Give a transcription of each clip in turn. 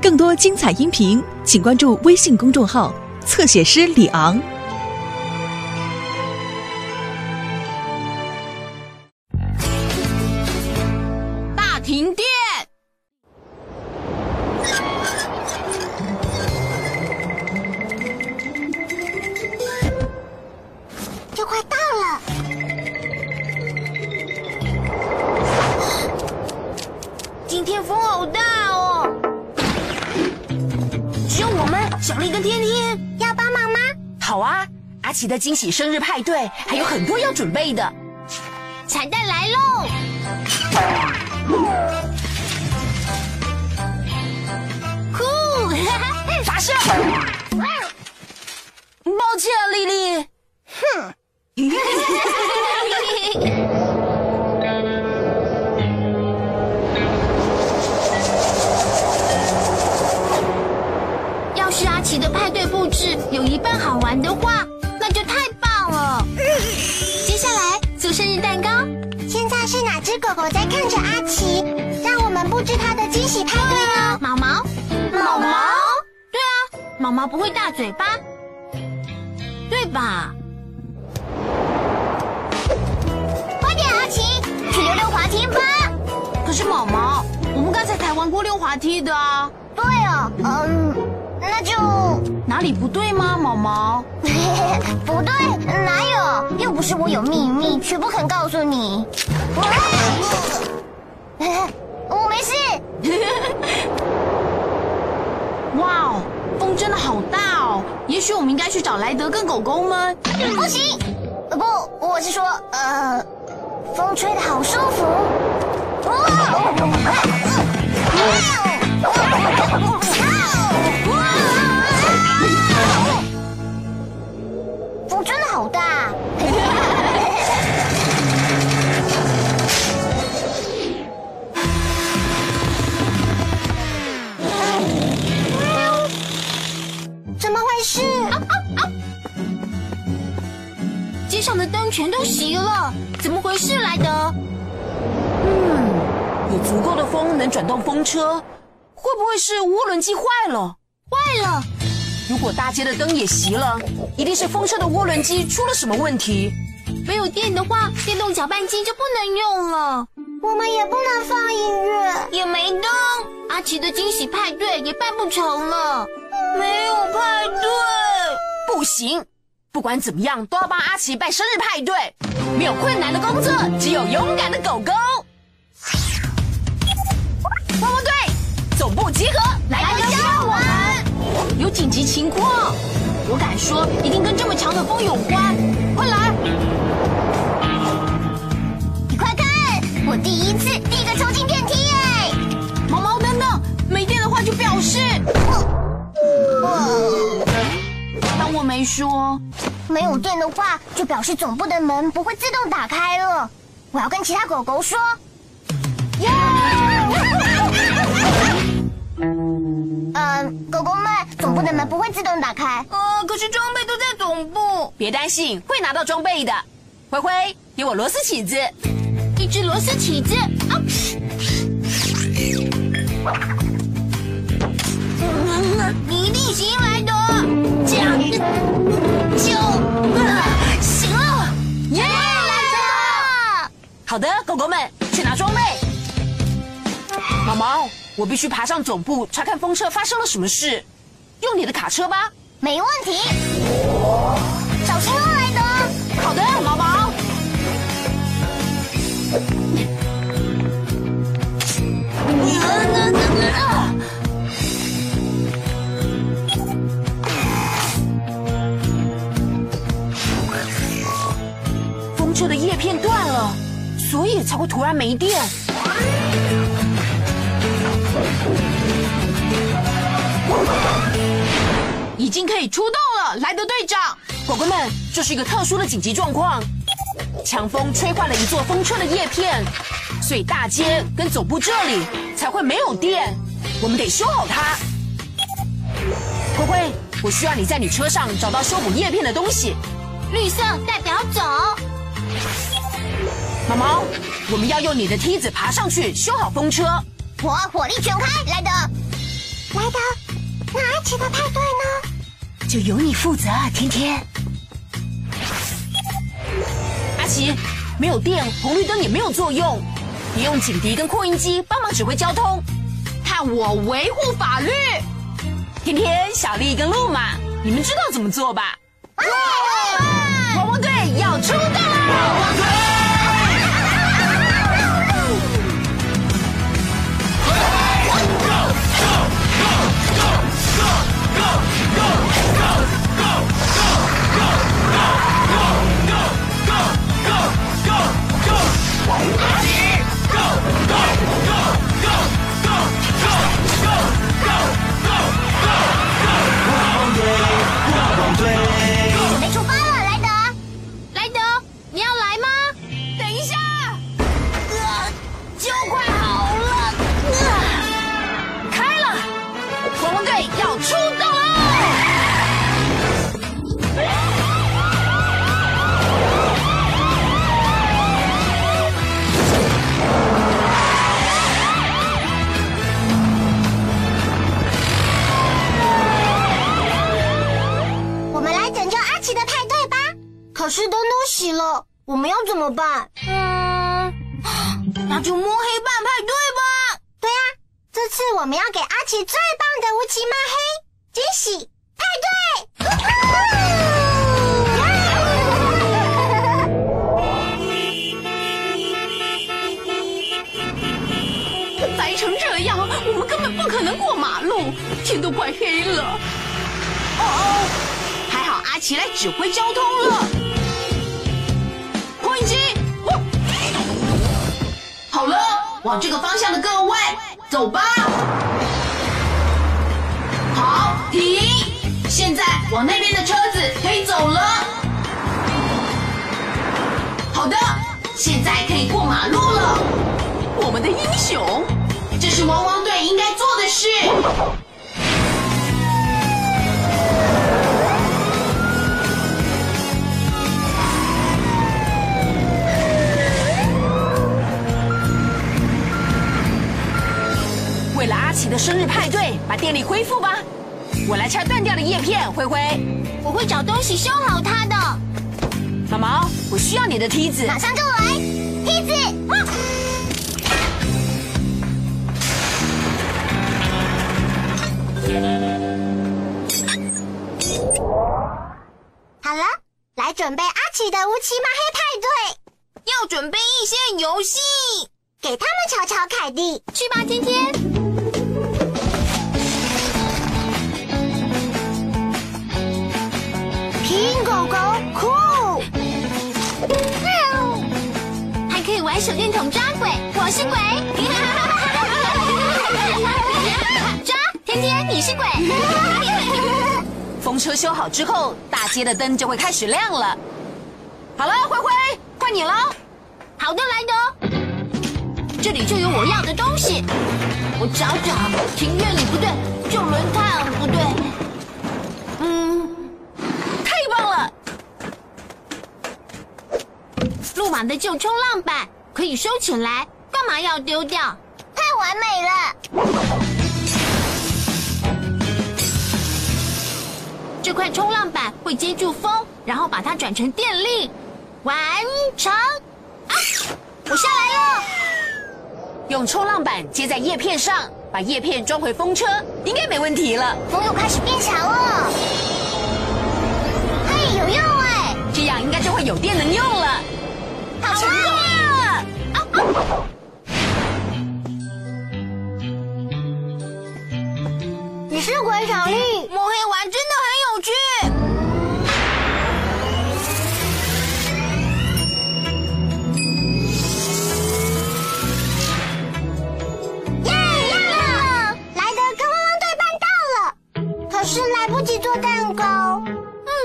更多精彩音频，请关注微信公众号“侧写师李昂”。大停电！就快到了。我们，小丽跟天天。要帮忙吗？好啊，阿奇的惊喜生日派对还有很多要准备的。彩蛋来喽！生日蛋糕，现在是哪只狗狗在看着阿奇？让我们布置它的惊喜派对哦。毛毛，毛毛，对啊，毛毛不会大嘴巴，对吧？快点，阿奇，去溜溜滑梯吧。可是毛毛，刚才才玩过溜滑梯的啊，对哦，嗯，那就哪里不对吗？毛毛，不对，哪有？又不是我有秘密，却不肯告诉你。我没事。哇哦，风真的好大哦！也许我们应该去找莱德跟狗狗们。不行，呃不，我是说，呃，风吹的好舒服。风真的好大。怎么回事？街上的灯全都熄了，怎么回事，莱德？嗯，足够的风能转动风车，会不会是涡轮机坏了？坏了！如果大街的灯也熄了，一定是风车的涡轮机出了什么问题。没有电的话，电动搅拌机就不能用了，我们也不能放音乐。也没灯。阿奇的惊喜派对也办不成了，没有派对，不行。不管怎么样，都要帮阿奇办生日派对。没有困难的工作，只有勇敢的狗狗。总部集合，来个交玩。有紧急情况，我敢说，一定跟这么强的风有关。快来！你快看，我第一次第一个冲进电梯哎！毛毛等等，没电的话就表示。当我没说。没有电的话，就表示总部的门不会自动打开了。我要跟其他狗狗说。狗狗们，总部的门不会自动打开。呃，可是装备都在总部。别担心，会拿到装备的。灰灰，给我螺丝起子，一只螺丝起子。啊！你一定行来的，这样就行了。耶，来了！好的，狗狗们去拿装备。毛毛，我必须爬上总部查看风车发生了什么事。用你的卡车吧。没问题。小心哦，莱德。好的，毛毛。风车的叶片断了，所以才会突然没电。经可以出动了，莱德队长。狗狗们，这是一个特殊的紧急状况，强风吹坏了一座风车的叶片，所以大街跟总部这里才会没有电。我们得修好它。灰灰，我需要你在你车上找到修补叶片的东西。绿色代表走。毛毛，我们要用你的梯子爬上去修好风车。我火力全开，莱德。莱德，那阿奇的派对呢？就由你负责啊，天天。阿奇，没有电，红绿灯也没有作用，你用警笛跟扩音机帮忙指挥交通，看我维护法律。天天、小丽跟路马，你们知道怎么做吧？啊怎么办？嗯，那就摸黑办派对吧。对呀，这次我们要给阿奇最棒的乌漆抹黑惊喜派对！白 成这样，我们根本不可能过马路，天都快黑了。哦哦，还好阿奇来指挥交通了。好了，往这个方向的各位，走吧。好，停！现在往那边的车子可以走了。好的，现在可以过马路了。我们的英雄，这是汪汪队应该做的事。阿奇的生日派对，把电力恢复吧。我来拆断掉的叶片，灰灰。我会找东西修好它的。毛毛，我需要你的梯子。马上就来，梯子。好了，来准备阿奇的乌漆抹黑派对。要准备一些游戏，给他们瞧瞧凯蒂。去吧，天天。风车修好之后，大街的灯就会开始亮了。好了，灰灰，换你了。好的，莱德，这里就有我要的东西。我找找，庭院里不对，旧轮胎不对。嗯，太棒了路马的旧冲浪板可以收起来，干嘛要丢掉？太完美了！块冲浪板会接住风，然后把它转成电力，完成。啊！我下来了。用冲浪板接在叶片上，把叶片装回风车，应该没问题了。风又开始变小了。嘿，有用哎！这样应该就会有电能用了。是来不及做蛋糕。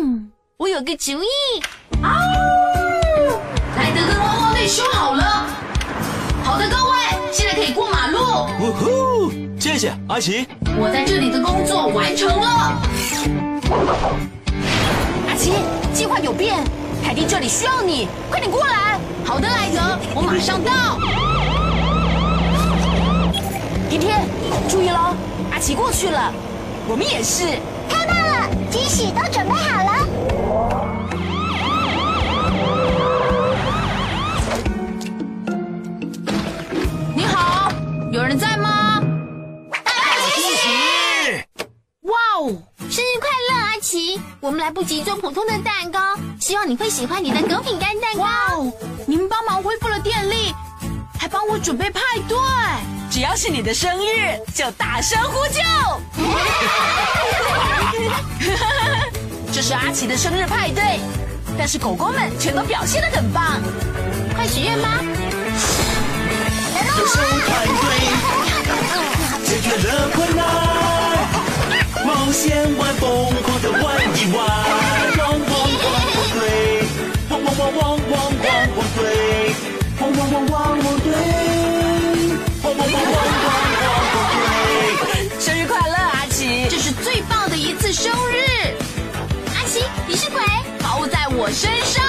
嗯，我有个主意。啊！莱德跟汪汪队修好了，好的，各位，现在可以过马路。呜呼，谢谢阿奇。我在这里的工作完成了。阿奇，计划有变，凯蒂这里需要你，快点过来。好的，莱德，我马上到。甜甜，注意喽，阿奇过去了，我们也是。太棒了，惊喜都准备好了。你好，有人在吗？哇哦，生日快乐，阿奇！我们来不及做普通的蛋糕，希望你会喜欢你的狗饼干蛋糕。哇哦，你们帮忙恢复了电力，还帮我准备派对。只要是你的生日，就大声呼救。这是阿奇的生日派对，但是狗狗们全都表现的很棒。快许愿吧！有手派对，解决了困难，冒险。生日，阿奇，你是鬼，包在我身上。